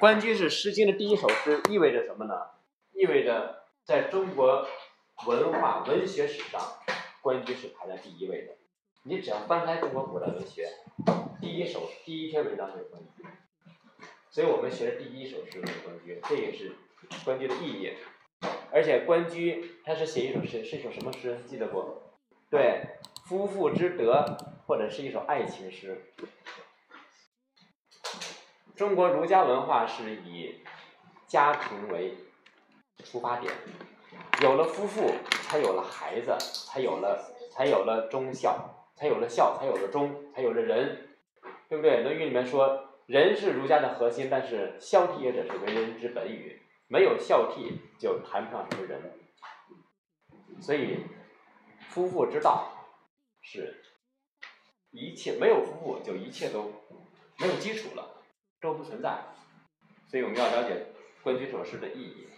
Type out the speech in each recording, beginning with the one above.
关雎是《诗经》的第一首诗，意味着什么呢？意味着在中国文化文学史上，关雎是排在第一位的。你只要翻开中国古代文学，第一首第一篇文章就是关雎，所以我们学的第一首诗就是关雎，这也是关雎的意义。而且关雎他是写一首诗，是一首什么诗？记得不？对，夫妇之德，或者是一首爱情诗。中国儒家文化是以家庭为出发点，有了夫妇，才有了孩子，才有了才有了忠孝，才有了孝，才有了忠，才有了仁，对不对？《论语》里面说，仁是儒家的核心，但是孝悌也者是为人之本与，没有孝悌就谈不上什么仁。所以，夫妇之道是一切没有夫妇就一切都没有基础了。都不存在，所以我们要了解关雎这首诗的意义。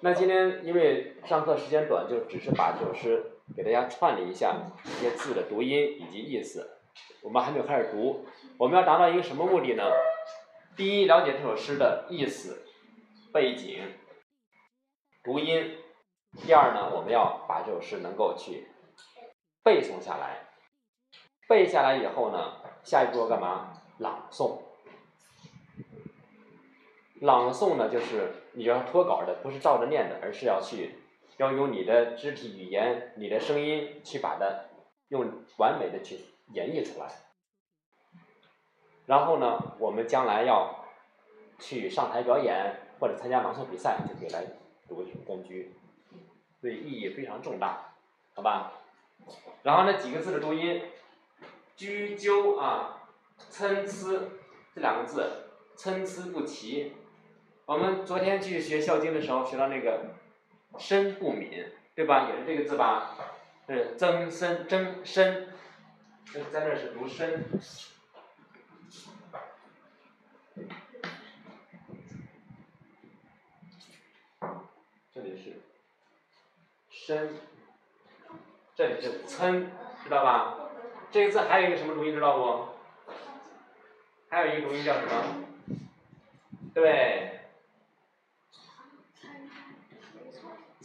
那今天因为上课时间短，就只是把这首诗给大家串了一下一些字的读音以及意思。我们还没有开始读，我们要达到一个什么目的呢？第一，了解这首诗的意思、背景、读音；第二呢，我们要把这首诗能够去背诵下来。背下来以后呢，下一步要干嘛？朗诵。朗诵呢，就是你要脱稿的，不是照着念的，而是要去，要用你的肢体语言、你的声音去把它用完美的去演绎出来。然后呢，我们将来要去上台表演或者参加朗诵比赛，就可以来读一首关雎，所以意义非常重大，好吧？然后那几个字的读音，雎鸠啊，参差这两个字参差不齐。我们昨天去学《孝经》的时候，学到那个“身不敏”，对吧？也是这个字吧？是曾参曾参，在那是读“身”。这里是“身”，这里是“参”，知道吧？这个字还有一个什么读音，知道不？还有一个读音叫什么？对。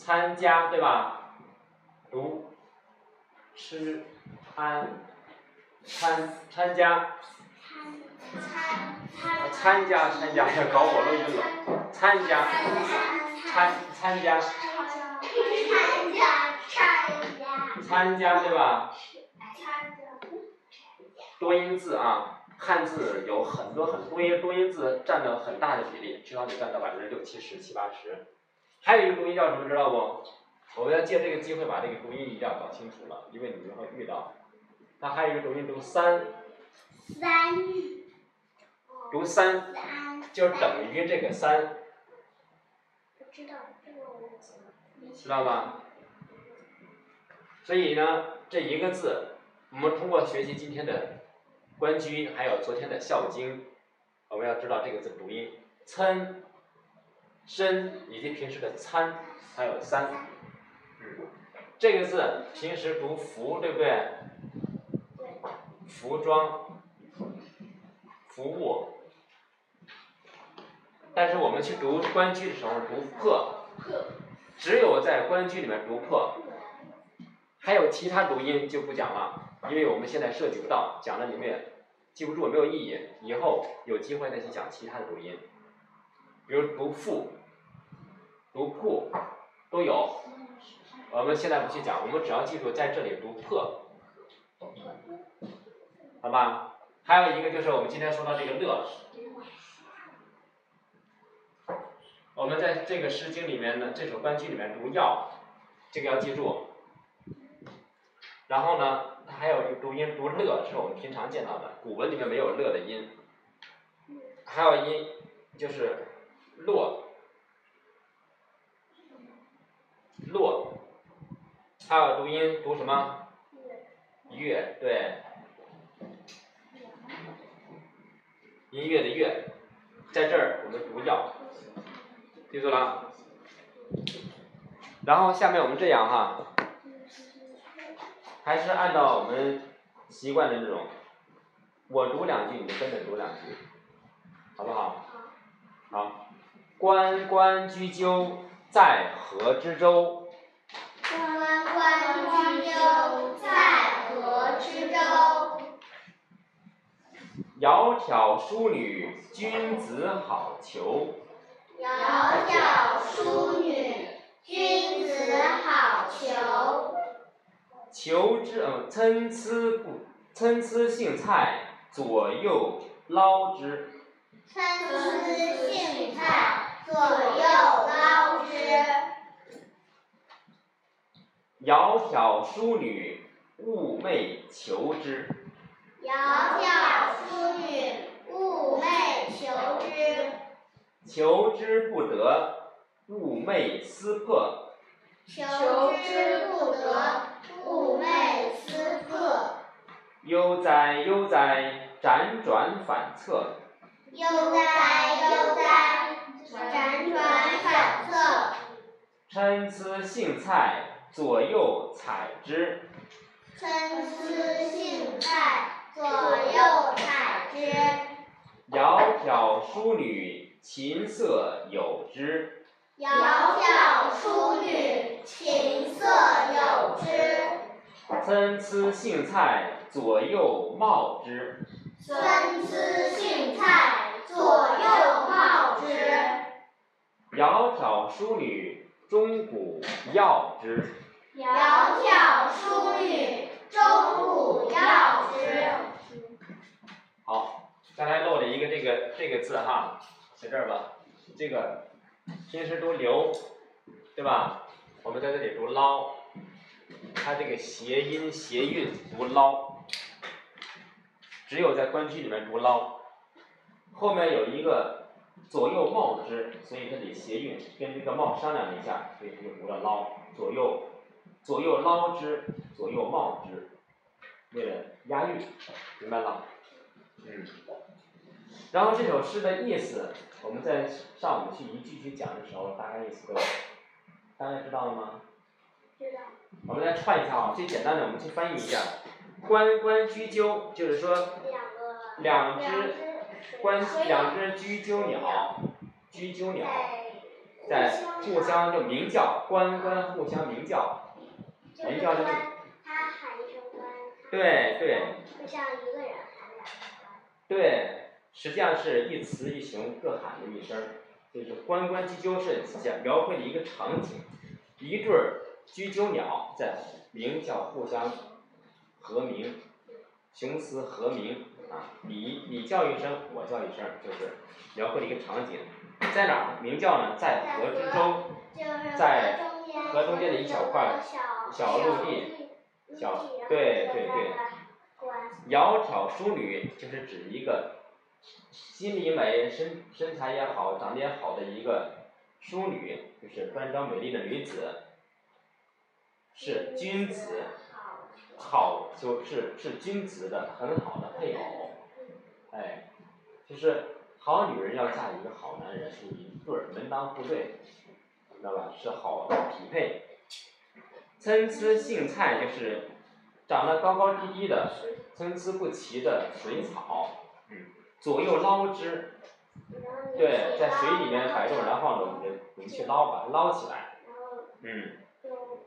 参加对吧？读，吃，安，参参加，参加参加要搞我录音了。参加，参参加，参加对吧？多音字啊，汉字有很多很多音多音字占了很大的比例，至少得占到百分之六七十七八十。还有一个读音叫什么，知道不？我们要借这个机会把这个读音一定要搞清楚了，因为你们会遇到。它还有一个读音读三。三。读三。就等于这个三。知道，这个我知道吧？所以呢，这一个字，我们通过学习今天的关雎，还有昨天的《孝经》，我们要知道这个字读音，参。身以及平时的参还有三，嗯，这个字平时读服对不对？服装、服务，但是我们去读关雎的时候读破，只有在关雎里面读破，还有其他读音就不讲了，因为我们现在涉及不到，讲了你们也记不住没有意义，以后有机会再去讲其他的读音，比如读复。读铺都有，我们现在不去讲，我们只要记住在这里读破，好吧？还有一个就是我们今天说到这个乐，我们在这个《诗经》里面呢，这首关雎里面读要，这个要记住。然后呢，它还有一个读音读乐，是我们平常见到的，古文里面没有乐的音。还有音就是落。落，还有读音读什么？乐，对，音乐的乐，在这儿我们读要，记住了。然后下面我们这样哈，还是按照我们习惯的那种，我读两句，你跟着读两句，好不好？关关雎鸠，在河之洲。关关雎鸠，在河之洲。窈窕淑女，君子好逑。窈窕淑女，君子好逑。求之呃，参差不参差荇菜，左右捞之。参差荇菜，左右捞之。窈窕淑女，寤寐求之。窈窕淑女，寤寐求之。求之不得，寤寐思破。求之不得，寤寐思破。悠哉悠哉，辗转反侧。悠哉悠哉，辗转反侧。参差荇菜，左右采之。参差荇菜，左右采之。窈窕淑女，琴瑟友之。窈窕淑女，琴瑟友之。参差荇菜，左右芼之。参差荇菜，左右芼之。窈窕淑女，钟鼓药之。窈窕淑女，钟鼓药之。好，刚才漏了一个这个这个字哈，在这儿吧，这个平时读留，对吧？我们在这里读捞，它这个谐音谐韵读捞，只有在关雎里面读捞，后面有一个左右冒之，所以这里谐韵跟这个冒商量了一下，所以它就读了捞，左右左右捞之，左右冒之，为了押韵，明白了？嗯。然后这首诗的意思，我们在上午去一句句讲的时候，大概意思都大家知道了吗？知道。我们来串一下啊，最简单的我们去翻译一下，关关雎鸠，就是说两个。两只关两只雎鸠鸟，雎鸠鸟在互相就鸣叫，关关互相鸣叫，鸣叫就是他喊一声关，对对就像一个人喊两声关。对，实际上是一雌一雄各喊了一声，就是关关雎鸠是想描绘了一个场景，一对儿雎鸠鸟在鸣叫，互相和鸣，雄雌和鸣啊，你你叫一声，我叫一声，就是描绘了一个场景，在哪儿鸣叫呢？在河之洲，在河中间的一小块小小陆地地，小对对对。窈窕淑女就是指一个心里美、身身材也好、长得也好的一个淑女，就是端庄美丽的女子，是君子好，就是是君子的很好的配偶，哎，就是好女人要嫁一个好男人，是一对儿门当户对，知道吧？是好的匹配。参差荇菜就是长得高高低低的。参差不齐的水草，嗯，左右捞之，对，在水里面摆动，然后呢，我们我们去捞，把它捞起来，嗯，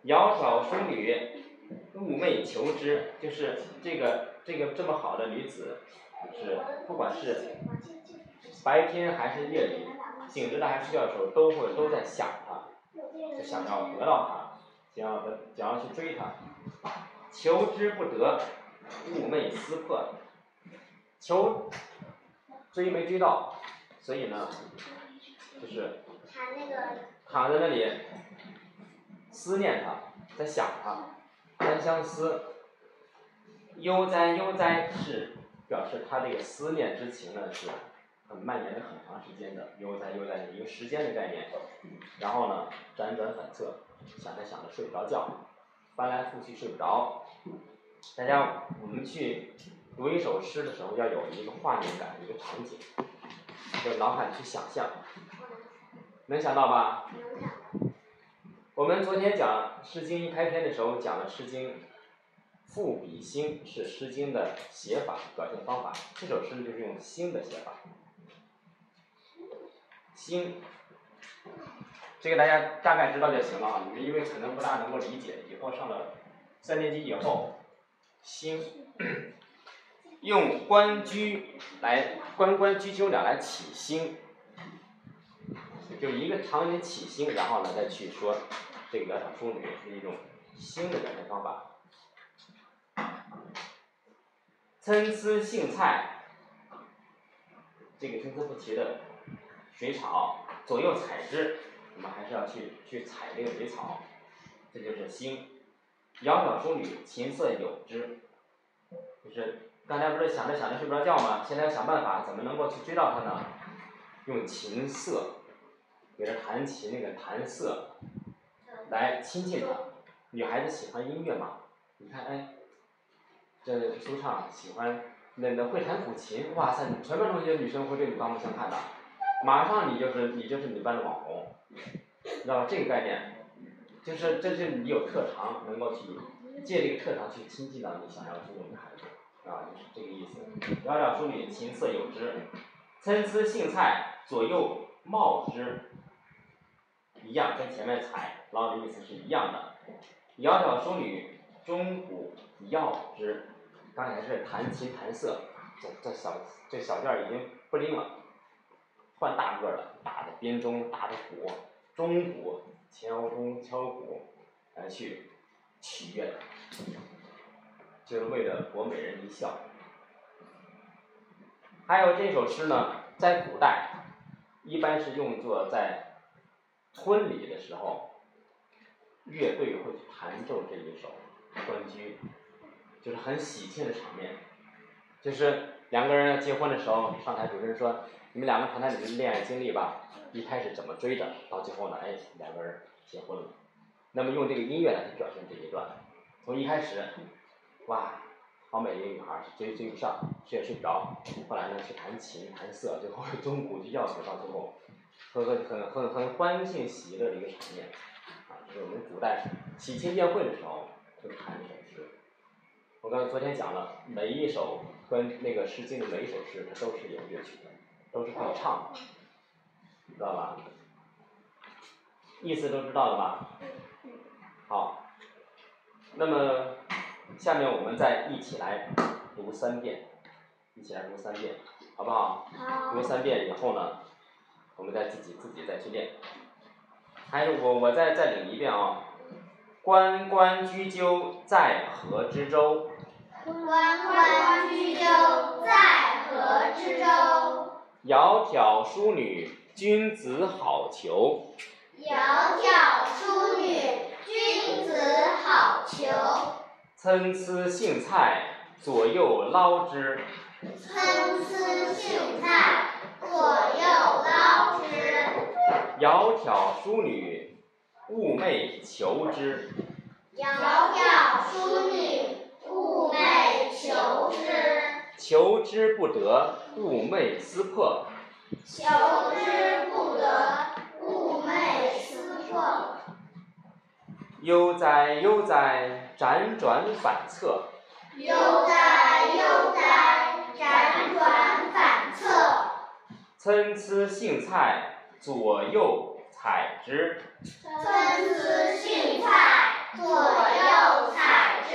窈窕淑女，寤寐求之，就是这个这个这么好的女子，就是不管是白天还是夜里，醒着的还是睡觉的时候，都会都在想她，就想要得到她，想要得想要去追她，求之不得。寤寐思破，求追没追到，所以呢，就是躺在那里思念他，在想他，单相思。悠哉悠哉是表示他这个思念之情呢是很蔓延了很长时间的，悠哉悠哉的一个时间的概念。然后呢，辗转反侧，想着想着睡不着觉，翻来覆去睡不着。大家，我们去读一首诗的时候，要有一个画面感，一个场景，就脑海里去想象，能想到吧？我们昨天讲《诗经》一开篇的时候，讲了《诗经》赋比兴是《诗经》的写法表现方法，这首诗就是用兴的写法，兴这个大家大概知道就行了啊，你们因为可能不大能够理解，以后上了三年级以后，兴，用关雎来关关雎鸠鸟来起兴，就一个场景起兴，然后呢再去说这个窈窕淑女是一种兴的表现方法。参差荇菜，这个参差不齐的水草，左右采之，我们还是要去去采这个水草，这就是兴。窈窕淑女，琴瑟友之，就是刚才不是想着想着睡不着觉吗？现在要想办法怎么能够去追到她呢？用琴瑟，给她弹琴那个弹瑟，来亲近她。女孩子喜欢音乐嘛？你看，哎，这舒畅喜欢那那会弹古琴，哇塞！全班同学女生会对你刮目相看的，马上你就是你就是你班的网红，知道吧？这个概念。就是这是你有特长，能够去借这个特长去亲近到你想要追的孩子，啊，就是这个意思。窈窕淑女，琴瑟友之，参差荇菜，左右芼之，一样，跟前面采捞的意思是一样的。窈窕淑女，钟鼓药之，刚才是弹琴弹瑟，这这小这小调已经不灵了，换大个的，大的编钟，大的鼓，钟鼓。敲钟敲鼓来去取悦她，就是为了博美人一笑。还有这首诗呢，在古代一般是用作在婚礼的时候，乐队会弹奏这一首《关雎》，就是很喜庆的场面。就是两个人要结婚的时候，上台主持人说：“你们两个谈谈你们的恋爱经历吧。”一开始怎么追的，到最后呢，哎，两个人结婚了。那么用这个音乐来去表现这一段，从一开始，哇，好美一个女孩，追追不上，睡也睡不着。后来呢，去弹琴弹瑟，最后钟鼓就要求到最后，很很很很很欢庆喜乐的一个场面。啊，就是我们古代喜庆宴会的时候会弹这首诗。我刚才昨天讲了，每一首跟那个《诗经》的每一首诗，它都是有乐曲的，都是可以唱的。知道吧？意思都知道了吧？好，那么下面我们再一起来读三遍，一起来读三遍，好不好？好。读三遍以后呢，我们再自己自己再去练。还有我我再再领一遍啊。关关雎鸠，在河之洲。关关雎鸠，在河之洲。窈窕淑女。君子好逑。窈窕淑女，君子好逑。参差荇菜，左右捞之。参差荇菜，左右捞之。窈窕淑女，寤寐求之。窈窕淑女，寤寐求之。求之不得，寤寐思破。求之不得，寤寐思破。悠哉悠哉，辗转反侧。悠哉悠哉，辗转反侧。参差荇菜，左右采之。参差荇菜，左右采之。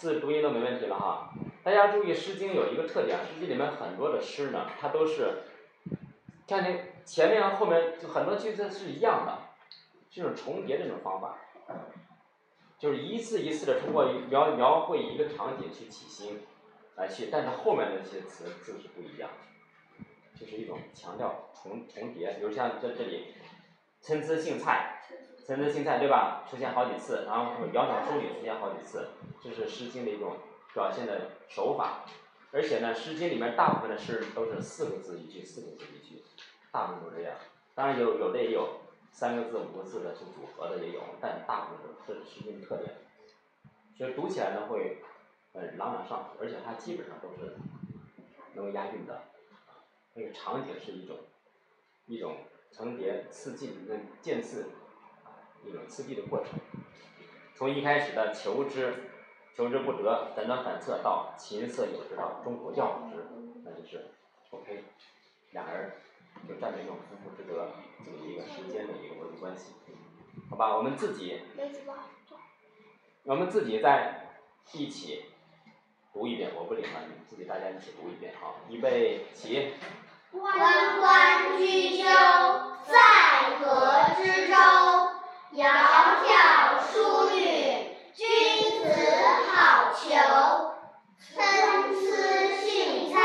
字读音都没问题了哈。大家注意，《诗经》有一个特点，《诗经》里面很多的诗呢，它都是，看见前面和后面就很多句子是一样的，这种重叠这种方法，就是一次一次的通过描描绘一个场景去起兴，来去，但是后面那些词字是不一样，就是一种强调重重叠，比如像在这里，参差荇菜，参差荇菜对吧？出现好几次，然后窈窕淑女出现好几次，这是《诗经》的一种。表现的手法，而且呢，《诗经》里面大部分的诗都是四个字一句，四个字一句，大部分都这样。当然有有的也有三个字、五个字的去组合的也有，但大部分是是这种特点。所以读起来呢会，呃朗朗上口，而且它基本上都是能够押韵的。那个场景是一种一种层叠次进那渐次一种刺激的过程。从一开始的求之求之不得，辗转反侧到琴瑟友之道，钟鼓教之，那就是 OK，俩人就占这种夫妇之德这么一个时间的一个逻辑关系，好吧？我们自己，我们自己在一起读一遍，我不领了，你们自己大家一起读一遍，好，预备起。关关雎鸠，在河之洲。窈窕淑女，君子好逑。参差荇菜，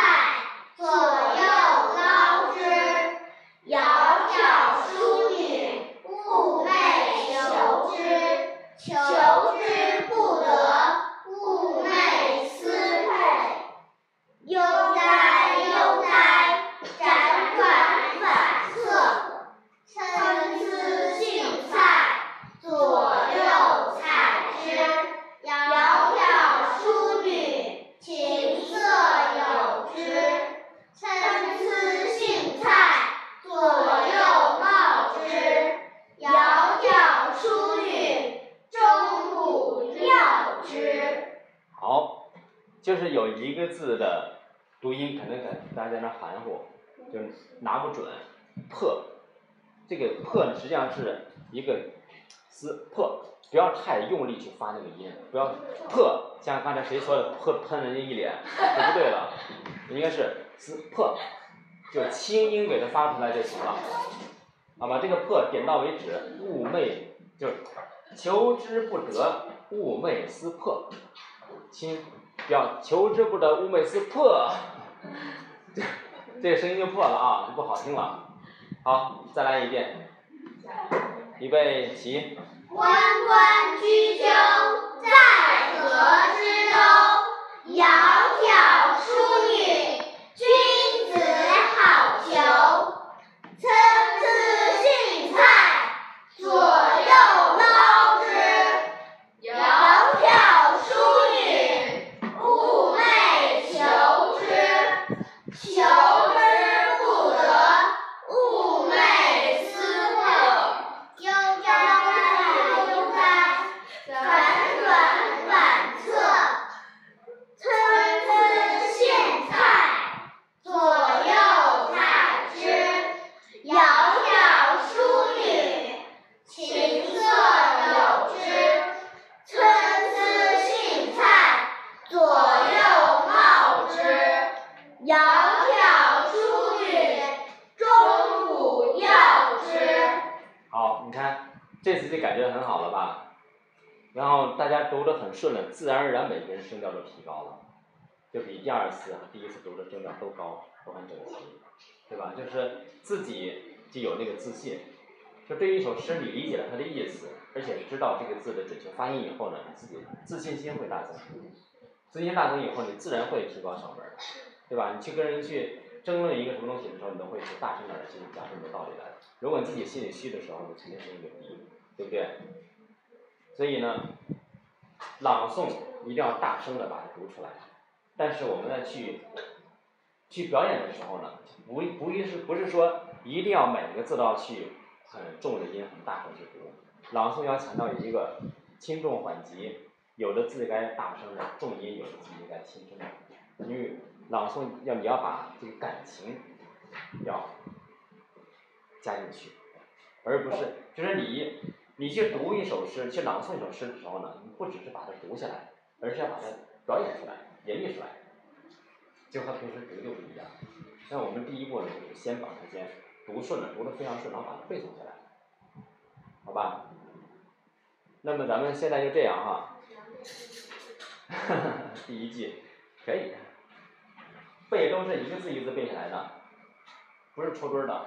左右捞之。窈窕淑女，寤寐求之。求之不得，寤寐思佩。悠哉悠哉，辗转反侧。参差荇菜，左右采之。窈窕淑女，琴瑟友之。参差荇菜，左右芼之。窈窕淑女，钟鼓料之。好，就是有一个字的读音可能给大家在那含糊，就是拿不准。破，这个破呢实际上是一个撕破，不要太用力去发那个音，不要破，像刚才谁说的破喷人家一脸，就不对了，应该是撕破，就轻音给它发出来就行了，好吧？这个破点到为止，寤寐就是求之不得，寤寐思破。亲，要求之不得，寤寐思破，这个声音就破了啊，就不好听了。好，再来一遍，预备起。关关雎鸠，在河之洲。窈窕淑女，君子好逑。参差荇菜，左右捞之。窈窕淑女，寤寐求之。求之不得，寤寐思佩。悠哉悠哉，辗转反侧。参差荇菜，左右采之。窈窕淑女，琴瑟友之。参差荇菜，左右芼之。窈窕淑女，钟鼓料之。好，你看感觉很好了吧？然后大家读得很顺了，自然而然每个人声调都提高了，就比第二次和第一次读的声调都高，都很整齐，对吧？就是自己就有那个自信，就对于一首诗你理解了它的意思，而且知道这个字的准确发音以后呢，你自己自信心会大增，自信心大增以后，你自然会提高嗓门，对吧？你去跟人去争论一个什么东西的时候，你都会去大声点儿去讲出你的道理来。如果你自己心里虚的时候，你肯定声音就低，对不对？所以呢，朗诵一定要大声的把它读出来。但是我们呢去去表演的时候呢，不不一是不是说一定要每个字都要去很重的音很大声去读，朗诵要强调一个轻重缓急，有的字该大声的重音，有的字应该轻声的，因为朗诵要你要把这个感情要加进去，而不是就是你你去读一首诗，去朗诵一首诗的时候呢，你不只是把它读下来，而是要把它表演出来、演绎出来，就和平时读就不一样。那我们第一步呢，就是先把它先读顺了，读得非常顺，然后把它背诵下来，好吧？那么咱们现在就这样哈，第一季可以背都是一个字一个字背下来的，不是戳堆儿的。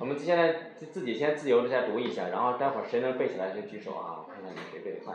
我们现在自自己先自由的先读一下，然后待会儿谁能背起来就举手啊，我看看你们谁背的快。